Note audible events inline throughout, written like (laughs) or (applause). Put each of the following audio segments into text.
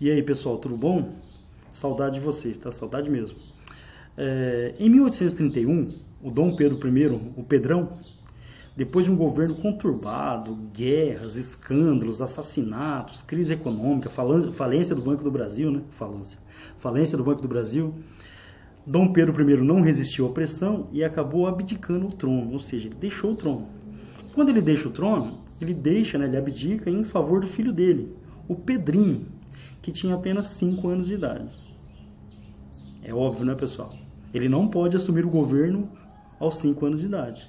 E aí, pessoal, tudo bom? Saudade de vocês, tá? Saudade mesmo. É, em 1831, o Dom Pedro I, o Pedrão, depois de um governo conturbado, guerras, escândalos, assassinatos, crise econômica, falência do Banco do Brasil, né? Falência, falência do Banco do Brasil, Dom Pedro I não resistiu à pressão e acabou abdicando o trono, ou seja, ele deixou o trono. Quando ele deixa o trono, ele deixa, né, ele abdica em favor do filho dele, o Pedrinho, que tinha apenas 5 anos de idade. É óbvio, né, pessoal? Ele não pode assumir o governo aos 5 anos de idade.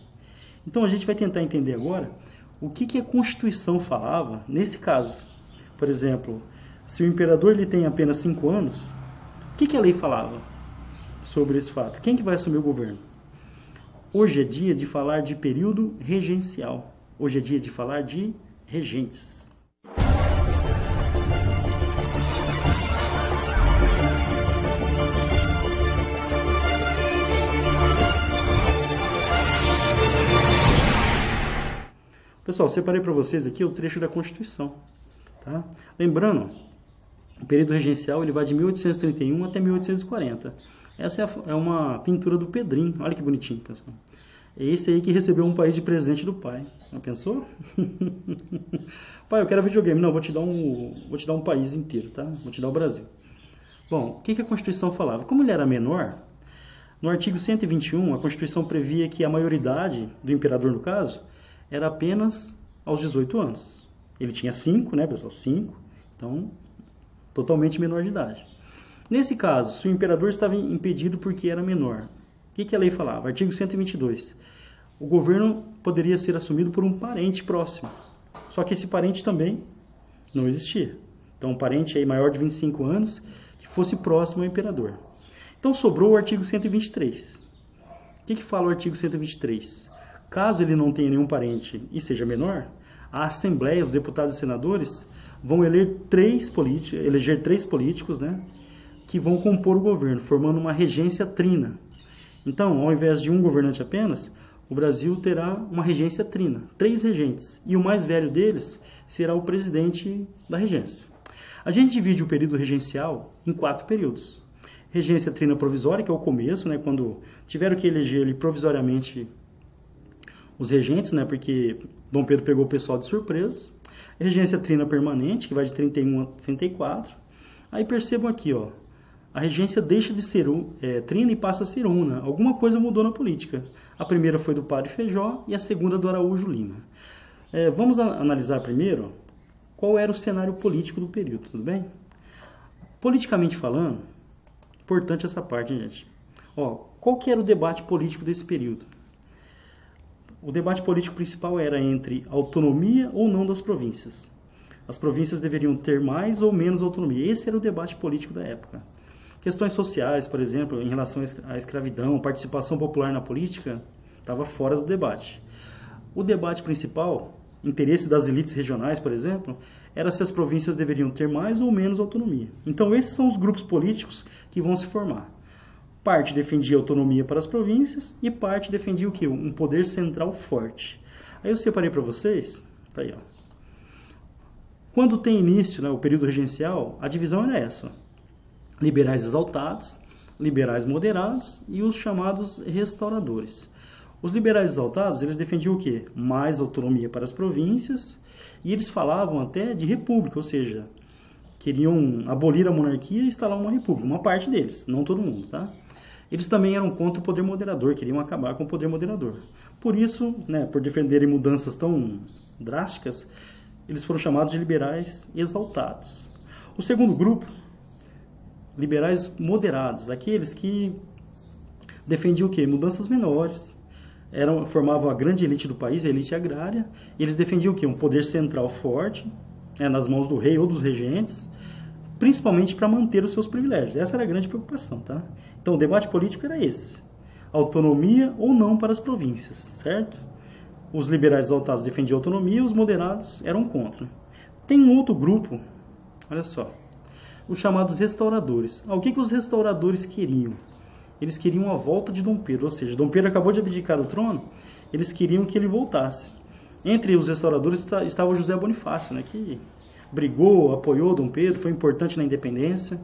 Então a gente vai tentar entender agora o que, que a Constituição falava nesse caso. Por exemplo, se o imperador ele tem apenas 5 anos, o que, que a lei falava sobre esse fato? Quem que vai assumir o governo? Hoje é dia de falar de período regencial. Hoje é dia de falar de regentes. Pessoal, separei para vocês aqui o trecho da Constituição. Tá? Lembrando, o período regencial ele vai de 1831 até 1840. Essa é, é uma pintura do Pedrinho. Olha que bonitinho, pessoal. É esse aí que recebeu um país de presente do pai. Já pensou? (laughs) pai, eu quero videogame. Não, vou te dar um, vou te dar um país inteiro, tá? Vou te dar o Brasil. Bom, o que, que a Constituição falava? Como ele era menor, no artigo 121, a Constituição previa que a maioridade do imperador, no caso, era apenas aos 18 anos. Ele tinha 5, né, pessoal? 5. Então, totalmente menor de idade. Nesse caso, se o imperador estava impedido porque era menor, o que, que a lei falava? Artigo 122. O governo poderia ser assumido por um parente próximo. Só que esse parente também não existia. Então, um parente aí maior de 25 anos que fosse próximo ao imperador. Então, sobrou o artigo 123. O que, que fala o artigo 123? Caso ele não tenha nenhum parente e seja menor, a Assembleia, os deputados e senadores, vão eleger três, eleger três políticos né, que vão compor o governo, formando uma regência trina. Então, ao invés de um governante apenas, o Brasil terá uma regência trina, três regentes, e o mais velho deles será o presidente da regência. A gente divide o período regencial em quatro períodos. Regência trina provisória, que é o começo, né, quando tiveram que eleger ele provisoriamente os regentes, né, porque Dom Pedro pegou o pessoal de surpresa. regência trina permanente, que vai de 31 a 34. Aí percebam aqui, ó, a regência deixa de ser é, trina e passa a ser una. Alguma coisa mudou na política. A primeira foi do padre Feijó e a segunda do Araújo Lima. É, vamos analisar primeiro qual era o cenário político do período, tudo bem? Politicamente falando, importante essa parte, hein, gente. Ó, qual que era o debate político desse período? o debate político principal era entre autonomia ou não das províncias. As províncias deveriam ter mais ou menos autonomia. Esse era o debate político da época. Questões sociais, por exemplo, em relação à escravidão, participação popular na política, estava fora do debate. O debate principal, interesse das elites regionais, por exemplo, era se as províncias deveriam ter mais ou menos autonomia. Então, esses são os grupos políticos que vão se formar. Parte defendia autonomia para as províncias e parte defendia o que? Um poder central forte. Aí eu separei para vocês, tá aí, ó. Quando tem início né, o período regencial, a divisão era essa: liberais exaltados, liberais moderados e os chamados restauradores. Os liberais exaltados, eles defendiam o quê? Mais autonomia para as províncias e eles falavam até de república, ou seja, queriam abolir a monarquia e instalar uma república, uma parte deles, não todo mundo, tá? Eles também eram contra o poder moderador, queriam acabar com o poder moderador. Por isso, né, por defenderem mudanças tão drásticas, eles foram chamados de liberais exaltados. O segundo grupo, liberais moderados, aqueles que defendiam o quê? Mudanças menores, eram, formavam a grande elite do país, a elite agrária, eles defendiam o quê? Um poder central forte, né, nas mãos do rei ou dos regentes, principalmente para manter os seus privilégios. Essa era a grande preocupação, tá? Então, o debate político era esse: autonomia ou não para as províncias, certo? Os liberais exaltados defendiam autonomia, os moderados eram contra. Tem um outro grupo, olha só, os chamados restauradores. Ah, o que, que os restauradores queriam? Eles queriam a volta de Dom Pedro, ou seja, Dom Pedro acabou de abdicar do trono, eles queriam que ele voltasse. Entre os restauradores estava José Bonifácio, né, que brigou, apoiou Dom Pedro, foi importante na independência.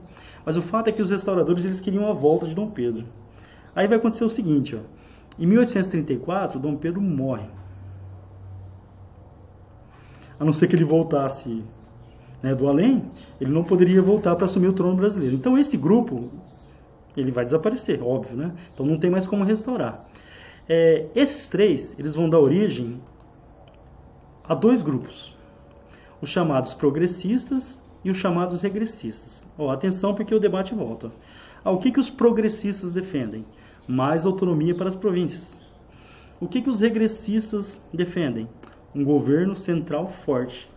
Mas o fato é que os restauradores eles queriam a volta de Dom Pedro. Aí vai acontecer o seguinte, ó. Em 1834, Dom Pedro morre. A não ser que ele voltasse né, do além, ele não poderia voltar para assumir o trono brasileiro. Então esse grupo, ele vai desaparecer, óbvio, né? Então não tem mais como restaurar. É, esses três, eles vão dar origem a dois grupos. Os chamados progressistas e os chamados regressistas. Ó, atenção porque o debate volta. O que, que os progressistas defendem? Mais autonomia para as províncias. O que, que os regressistas defendem? Um governo central forte.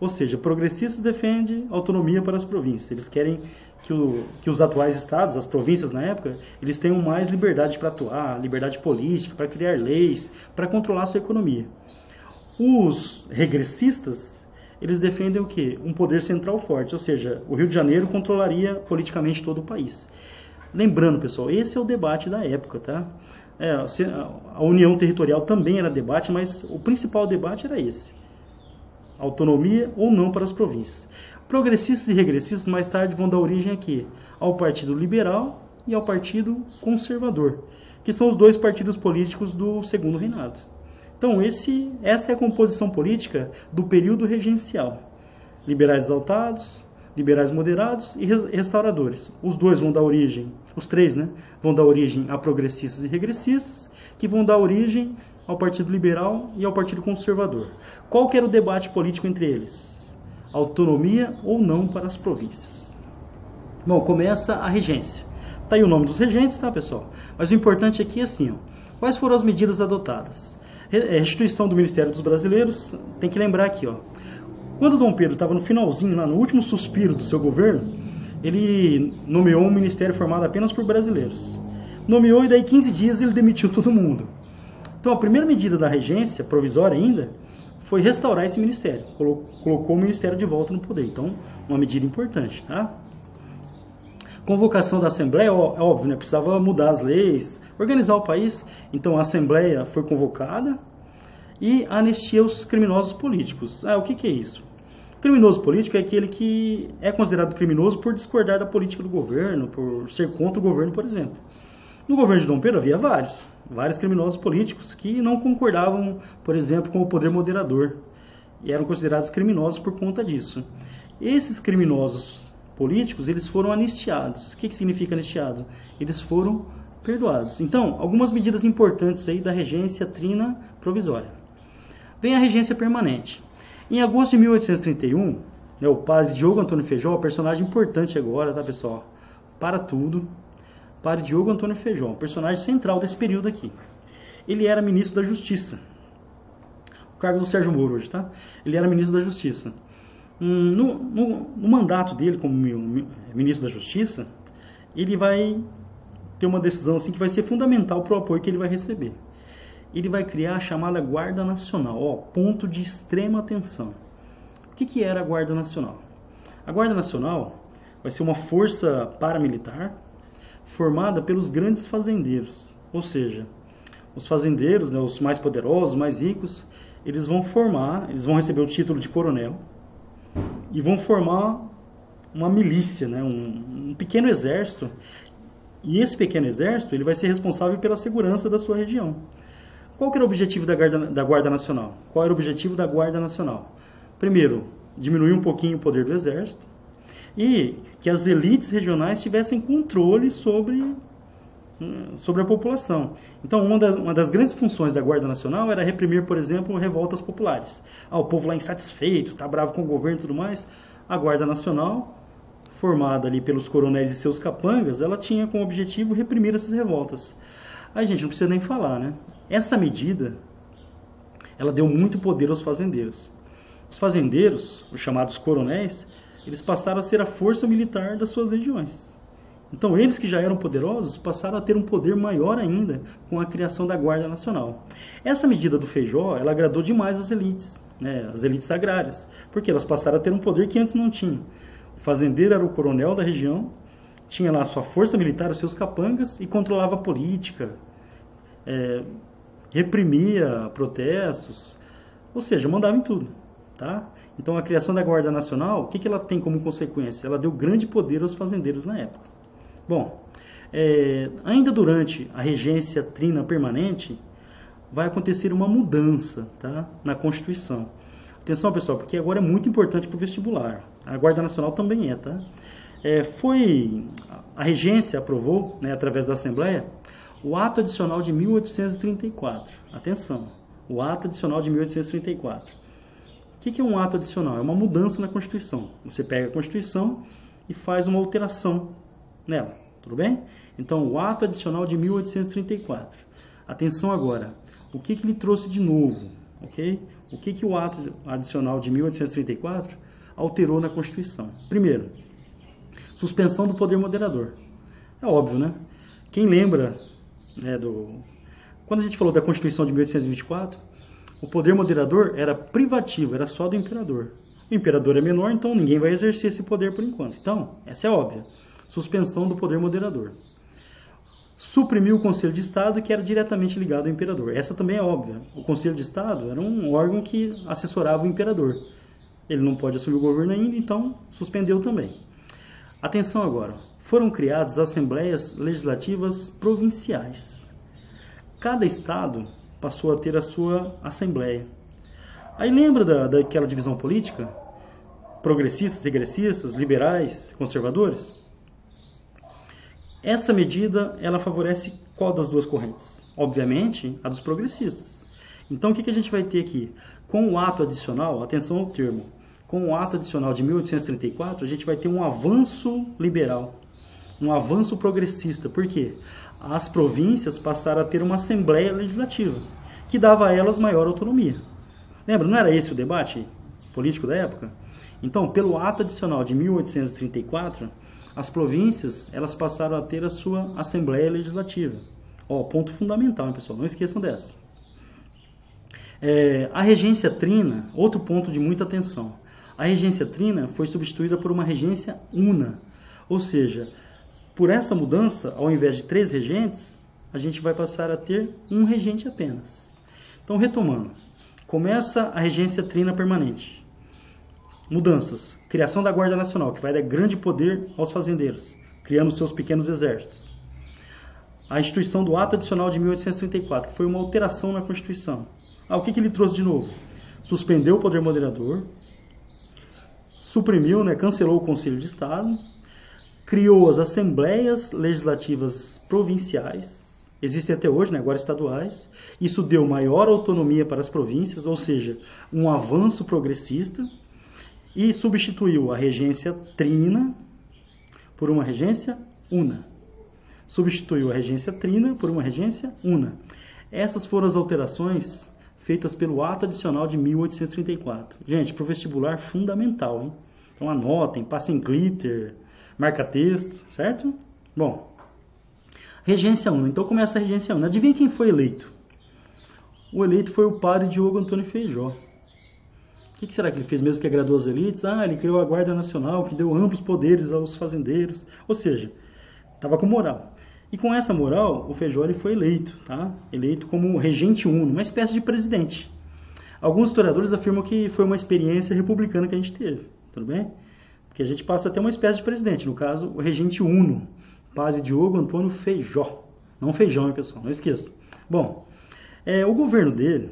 Ou seja, progressistas defendem autonomia para as províncias. Eles querem que, o, que os atuais estados, as províncias na época, eles tenham mais liberdade para atuar, liberdade política, para criar leis, para controlar a sua economia. Os regressistas eles defendem o quê? Um poder central forte, ou seja, o Rio de Janeiro controlaria politicamente todo o país. Lembrando, pessoal, esse é o debate da época, tá? É, a união territorial também era debate, mas o principal debate era esse: autonomia ou não para as províncias. Progressistas e regressistas mais tarde vão dar origem aqui ao Partido Liberal e ao Partido Conservador, que são os dois partidos políticos do Segundo Reinado. Então, esse, essa é a composição política do período regencial. Liberais exaltados, liberais moderados e restauradores. Os dois vão dar origem, os três, né, vão dar origem a progressistas e regressistas, que vão dar origem ao Partido Liberal e ao Partido Conservador. Qual que era o debate político entre eles? Autonomia ou não para as províncias. Bom, começa a regência. Tá aí o nome dos regentes, tá, pessoal? Mas o importante aqui é assim, ó, quais foram as medidas adotadas? É, restituição do Ministério dos Brasileiros, tem que lembrar aqui, ó. Quando Dom Pedro estava no finalzinho, lá no último suspiro do seu governo, ele nomeou um ministério formado apenas por brasileiros. Nomeou e daí 15 dias ele demitiu todo mundo. Então a primeira medida da regência, provisória ainda, foi restaurar esse ministério. Colocou o ministério de volta no poder. Então, uma medida importante, tá? Convocação da Assembleia, é óbvio, né? Precisava mudar as leis, organizar o país. Então a Assembleia foi convocada e anistia os criminosos políticos. Ah, o que, que é isso? criminoso político é aquele que é considerado criminoso por discordar da política do governo, por ser contra o governo, por exemplo. No governo de Dom Pedro havia vários, vários criminosos políticos que não concordavam, por exemplo, com o poder moderador e eram considerados criminosos por conta disso. Esses criminosos políticos, eles foram anistiados. O que, que significa anistiado? Eles foram perdoados. Então, algumas medidas importantes aí da regência trina provisória. Vem a regência permanente. Em agosto de 1831, né, o padre Diogo Antônio Feijó, personagem importante agora, tá pessoal? Para tudo. Padre Diogo Antônio Feijó, personagem central desse período aqui. Ele era ministro da Justiça. O cargo do Sérgio Moro hoje, tá? Ele era ministro da Justiça. Hum, no, no, no mandato dele como ministro da Justiça, ele vai ter uma decisão assim que vai ser fundamental para o apoio que ele vai receber. Ele vai criar a chamada Guarda Nacional, ó, ponto de extrema atenção. O que, que era a Guarda Nacional? A Guarda Nacional vai ser uma força paramilitar formada pelos grandes fazendeiros, ou seja, os fazendeiros, né, os mais poderosos, mais ricos, eles vão formar, eles vão receber o título de coronel e vão formar uma milícia, né, um, um pequeno exército e esse pequeno exército ele vai ser responsável pela segurança da sua região. Qual era o objetivo da Guarda, da Guarda Nacional? Qual era o objetivo da Guarda Nacional? Primeiro, diminuir um pouquinho o poder do exército e que as elites regionais tivessem controle sobre, hum, sobre a população. Então, uma, das uma das grandes funções da Guarda Nacional era reprimir, por exemplo, revoltas populares. Ah, o povo lá insatisfeito, está bravo com o governo e tudo mais. A Guarda Nacional formada ali pelos coronéis e seus capangas, ela tinha como objetivo reprimir essas revoltas. Aí, gente, não precisa nem falar, né? Essa medida, ela deu muito poder aos fazendeiros. Os fazendeiros, os chamados coronéis, eles passaram a ser a força militar das suas regiões. Então, eles que já eram poderosos passaram a ter um poder maior ainda com a criação da Guarda Nacional. Essa medida do Feijó, ela agradou demais as elites, né, as elites agrárias, porque elas passaram a ter um poder que antes não tinham. O fazendeiro era o coronel da região, tinha lá a sua força militar, os seus capangas, e controlava a política, é, reprimia protestos, ou seja, mandava em tudo. Tá? Então a criação da Guarda Nacional, o que, que ela tem como consequência? Ela deu grande poder aos fazendeiros na época. Bom, é, ainda durante a regência trina permanente, vai acontecer uma mudança tá, na Constituição. Atenção, pessoal, porque agora é muito importante para o vestibular. A Guarda Nacional também é, tá? É, foi a regência aprovou, né, através da Assembleia, o ato adicional de 1834. Atenção, o ato adicional de 1834. O que, é um ato adicional? É uma mudança na Constituição. Você pega a Constituição e faz uma alteração nela, tudo bem? Então, o ato adicional de 1834. Atenção agora, o que, que ele trouxe de novo, ok? O que, que o ato adicional de 1834 alterou na Constituição? Primeiro, suspensão do poder moderador. É óbvio, né? Quem lembra né, do... Quando a gente falou da Constituição de 1824, o poder moderador era privativo, era só do imperador. O imperador é menor, então ninguém vai exercer esse poder por enquanto. Então, essa é óbvia. Suspensão do poder moderador. Suprimiu o Conselho de Estado, que era diretamente ligado ao imperador. Essa também é óbvia. O Conselho de Estado era um órgão que assessorava o imperador. Ele não pode assumir o governo ainda, então suspendeu também. Atenção agora, foram criadas assembleias legislativas provinciais. Cada estado passou a ter a sua assembleia. Aí lembra da, daquela divisão política? Progressistas, regressistas, liberais, conservadores? Essa medida, ela favorece qual das duas correntes? Obviamente, a dos progressistas. Então, o que, que a gente vai ter aqui? Com o ato adicional, atenção ao termo, com o ato adicional de 1834, a gente vai ter um avanço liberal, um avanço progressista. Por quê? As províncias passaram a ter uma assembleia legislativa, que dava a elas maior autonomia. Lembra, não era esse o debate político da época? Então, pelo ato adicional de 1834, as províncias elas passaram a ter a sua assembleia legislativa. Ó, ponto fundamental, hein, pessoal? Não esqueçam dessa. É, a regência trina, outro ponto de muita atenção. A regência trina foi substituída por uma regência una, ou seja, por essa mudança, ao invés de três regentes, a gente vai passar a ter um regente apenas. Então, retomando, começa a regência trina permanente. Mudanças. Criação da Guarda Nacional, que vai dar grande poder aos fazendeiros, criando seus pequenos exércitos. A instituição do Ato Adicional de 1834, que foi uma alteração na Constituição. Ah, o que, que ele trouxe de novo? Suspendeu o poder moderador, suprimiu, né, cancelou o Conselho de Estado, criou as assembleias legislativas provinciais, existem até hoje, né, agora estaduais. Isso deu maior autonomia para as províncias, ou seja, um avanço progressista, e substituiu a regência trina por uma regência una. Substituiu a regência trina por uma regência una. Essas foram as alterações feitas pelo ato adicional de 1834. Gente, para o vestibular, fundamental, hein? Então anotem, passem glitter, marca texto, certo? Bom, regência 1. Então começa a regência 1. Adivinha quem foi eleito? O eleito foi o padre Diogo Antônio Feijó. O que, será que ele fez mesmo que agradou as elites? Ah, ele criou a Guarda Nacional, que deu amplos poderes aos fazendeiros. Ou seja, estava com moral. E com essa moral, o Feijó foi eleito, tá? Eleito como regente uno, uma espécie de presidente. Alguns historiadores afirmam que foi uma experiência republicana que a gente teve, tudo bem? Porque a gente passa a ter uma espécie de presidente, no caso, o regente uno, padre Diogo Antônio Feijó. Não feijão, hein, pessoal? Não esqueça. Bom, é, o governo dele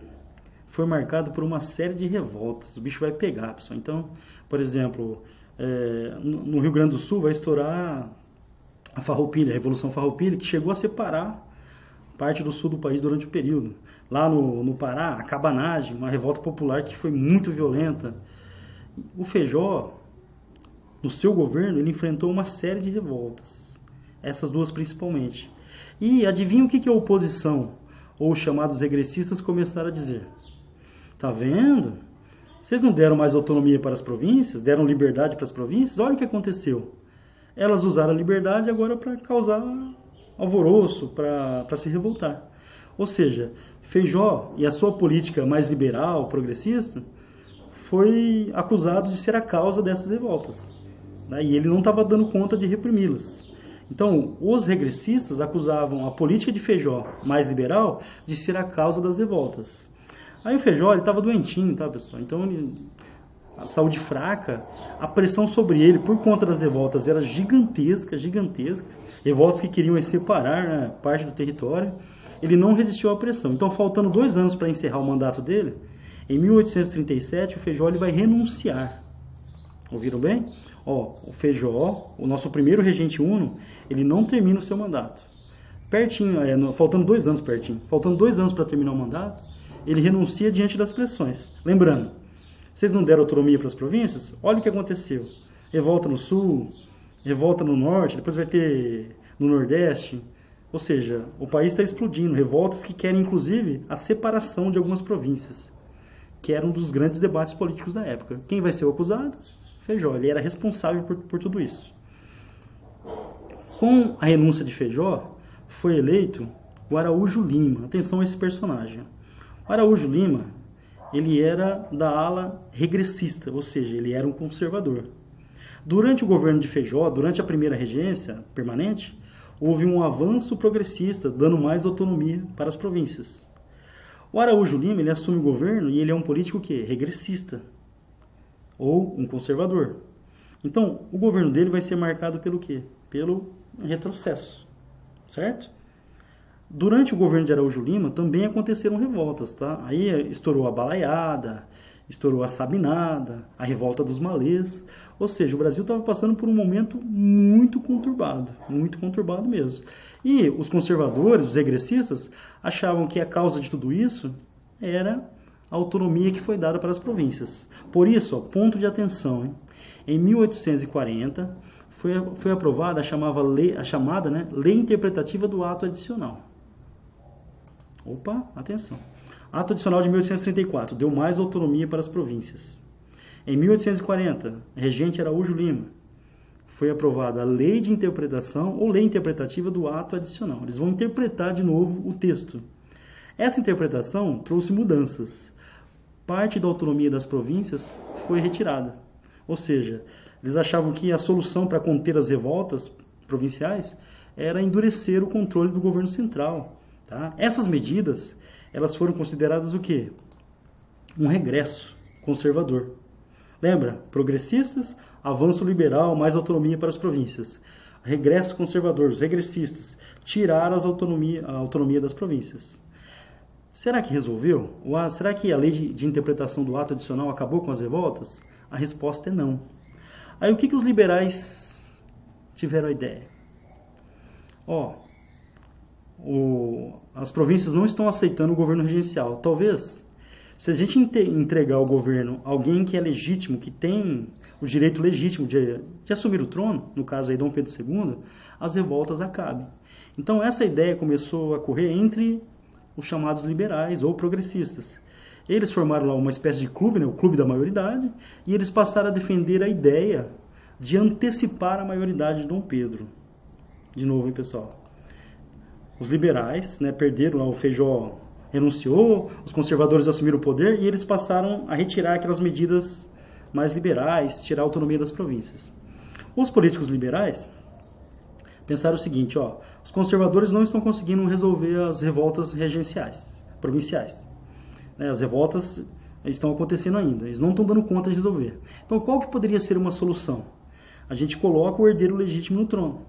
foi marcado por uma série de revoltas. O bicho vai pegar, pessoal. Então, por exemplo, é, no Rio Grande do Sul vai estourar a Farroupilha, a Revolução Farroupilha, que chegou a separar parte do sul do país durante o período. Lá no, no Pará, a cabanagem, uma revolta popular que foi muito violenta. O Feijó, no seu governo, ele enfrentou uma série de revoltas. Essas duas principalmente. E adivinha o que, que a oposição, ou os chamados regressistas, começaram a dizer? Tá vendo? Vocês não deram mais autonomia para as províncias, deram liberdade para as províncias? Olha o que aconteceu elas usaram a liberdade agora para causar alvoroço, para se revoltar. Ou seja, Feijó e a sua política mais liberal, progressista, foi acusado de ser a causa dessas revoltas. Né? E ele não estava dando conta de reprimi-las. Então, os regressistas acusavam a política de Feijó, mais liberal, de ser a causa das revoltas. Aí o Feijó estava doentinho, tá, pessoal? Então ele a saúde fraca, a pressão sobre ele por conta das revoltas era gigantesca, gigantesca. Revoltas que queriam separar né, parte do território. Ele não resistiu à pressão. Então, faltando dois anos para encerrar o mandato dele, em 1837 o Feijó ele vai renunciar. Ouviram bem? Ó, o Feijó, o nosso primeiro regente uno, ele não termina o seu mandato. Pertinho, é, no, faltando dois anos pertinho, faltando dois anos para terminar o mandato, ele renuncia diante das pressões. Lembrando, vocês não deram autonomia para as províncias? Olha o que aconteceu. Revolta no sul, revolta no norte, depois vai ter no nordeste. Ou seja, o país está explodindo. Revoltas que querem, inclusive, a separação de algumas províncias, que era um dos grandes debates políticos da época. Quem vai ser o acusado? Feijó. Ele era responsável por, por tudo isso. Com a renúncia de Feijó, foi eleito o Araújo Lima. Atenção a esse personagem. O Araújo Lima ele era da ala regressista, ou seja, ele era um conservador. Durante o governo de Feijó, durante a primeira regência permanente, houve um avanço progressista, dando mais autonomia para as províncias. O Araújo Lima ele assume o governo e ele é um político que regressista ou um conservador. Então, o governo dele vai ser marcado pelo quê? Pelo retrocesso, certo? Durante o governo de Araújo Lima também aconteceram revoltas, tá? Aí estourou a balaiada, estourou a sabinada, a revolta dos malês. Ou seja, o Brasil estava passando por um momento muito conturbado, muito conturbado mesmo. E os conservadores, os regressistas, achavam que a causa de tudo isso era a autonomia que foi dada para as províncias. Por isso, ó, ponto de atenção, hein? em 1840 foi, foi aprovada a, chamava lei, a chamada né, Lei Interpretativa do Ato Adicional. Opa, atenção. Ato adicional de 1834 deu mais autonomia para as províncias. Em 1840, regente Araújo Lima, foi aprovada a lei de interpretação ou lei interpretativa do ato adicional. Eles vão interpretar de novo o texto. Essa interpretação trouxe mudanças. Parte da autonomia das províncias foi retirada. Ou seja, eles achavam que a solução para conter as revoltas provinciais era endurecer o controle do governo central, Tá? Essas medidas, elas foram consideradas o quê? Um regresso conservador. Lembra? Progressistas, avanço liberal, mais autonomia para as províncias. Regresso conservador, os regressistas, tiraram as autonomia, a autonomia das províncias. Será que resolveu? Ou será que a lei de, de, interpretação do ato adicional acabou com as revoltas? A resposta é não. Aí o que, que os liberais tiveram a ideia? Ó, o, as províncias não estão aceitando o governo regencial. Talvez, se a gente entregar ao governo alguém que é legítimo, que tem o direito legítimo de, de assumir o trono, no caso aí Dom Pedro II, as revoltas acabem. Então essa ideia começou a correr entre os chamados liberais ou progressistas. Eles formaram lá uma espécie de clube, né, o clube da maioridade, e eles passaram a defender a ideia de antecipar a maioridade de Dom Pedro. De novo, hein, pessoal? os liberais né, perderam, o Feijó renunciou, os conservadores assumiram o poder e eles passaram a retirar aquelas medidas mais liberais, tirar a autonomia das províncias. Os políticos liberais pensaram o seguinte, ó, os conservadores não estão conseguindo resolver as revoltas regenciais, provinciais. Né, as revoltas estão acontecendo ainda, eles não estão dando conta de resolver. Então, qual que poderia ser uma solução? A gente coloca o herdeiro legítimo no trono.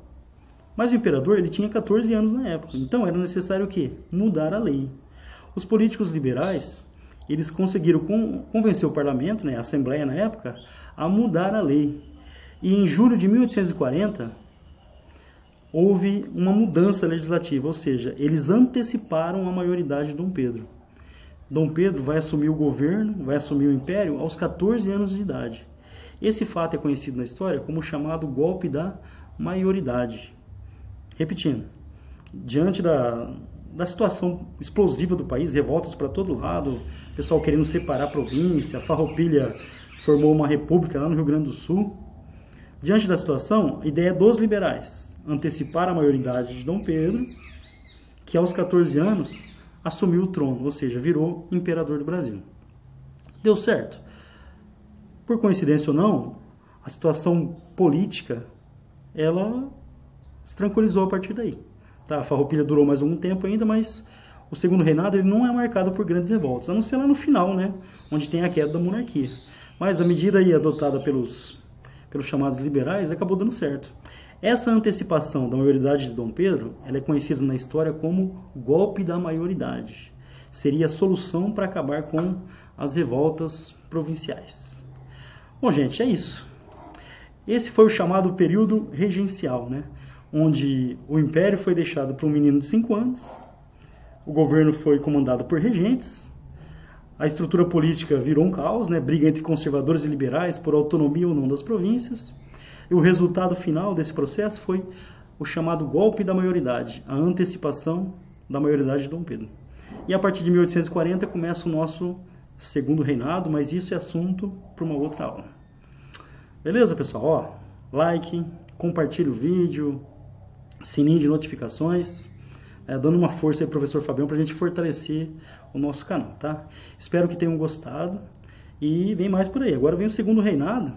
Mas o imperador ele tinha 14 anos na época, então era necessário o quê? Mudar a lei. Os políticos liberais eles conseguiram convencer o parlamento, né, a assembleia na época, a mudar a lei. E em julho de 1840 houve uma mudança legislativa, ou seja, eles anteciparam a maioridade de Dom Pedro. Dom Pedro vai assumir o governo, vai assumir o império aos 14 anos de idade. Esse fato é conhecido na história como chamado golpe da maioridade. Repetindo, diante da, da situação explosiva do país, revoltas para todo lado, pessoal querendo separar a província, a Farroupilha formou uma república lá no Rio Grande do Sul. Diante da situação, a ideia dos liberais, antecipar a maioridade de Dom Pedro, que aos 14 anos assumiu o trono, ou seja, virou imperador do Brasil. Deu certo. Por coincidência ou não, a situação política ela se tranquilizou a partir daí. Tá? A Farroupilha durou mais algum tempo ainda, mas o segundo reinado ele não é marcado por grandes revoltas, a não ser lá no final, né, onde tem a queda da monarquia. Mas a medida aí adotada pelos, pelos chamados liberais acabou dando certo. Essa antecipação da maioridade de Dom Pedro ela é conhecida na história como golpe da maioridade. Seria a solução para acabar com as revoltas provinciais. Bom, gente, é isso. Esse foi o chamado período regencial, né? onde o império foi deixado para um menino de 5 anos, o governo foi comandado por regentes, a estrutura política virou um caos, né? briga entre conservadores e liberais por autonomia ou não das províncias, e o resultado final desse processo foi o chamado golpe da maioridade, a antecipação da maioridade de Dom Pedro. E a partir de 1840 começa o nosso segundo reinado, mas isso é assunto para uma outra aula. Beleza, pessoal? Ó, like, compartilhe o vídeo, sininho de notificações, é, dando uma força aí, professor Fabião, para a gente fortalecer o nosso canal, tá? Espero que tenham gostado e vem mais por aí. Agora vem o segundo reinado,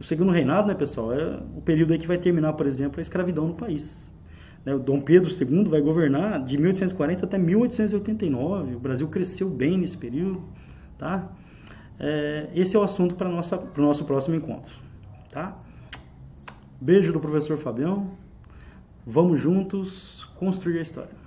o segundo reinado, né, pessoal, é o período aí que vai terminar, por exemplo, a escravidão no país. Né, o Dom Pedro II vai governar de 1840 até 1889. O Brasil cresceu bem nesse período, tá? É, esse é o assunto para o nosso próximo encontro, tá? Beijo do professor Fabião. Vamos juntos construir a história.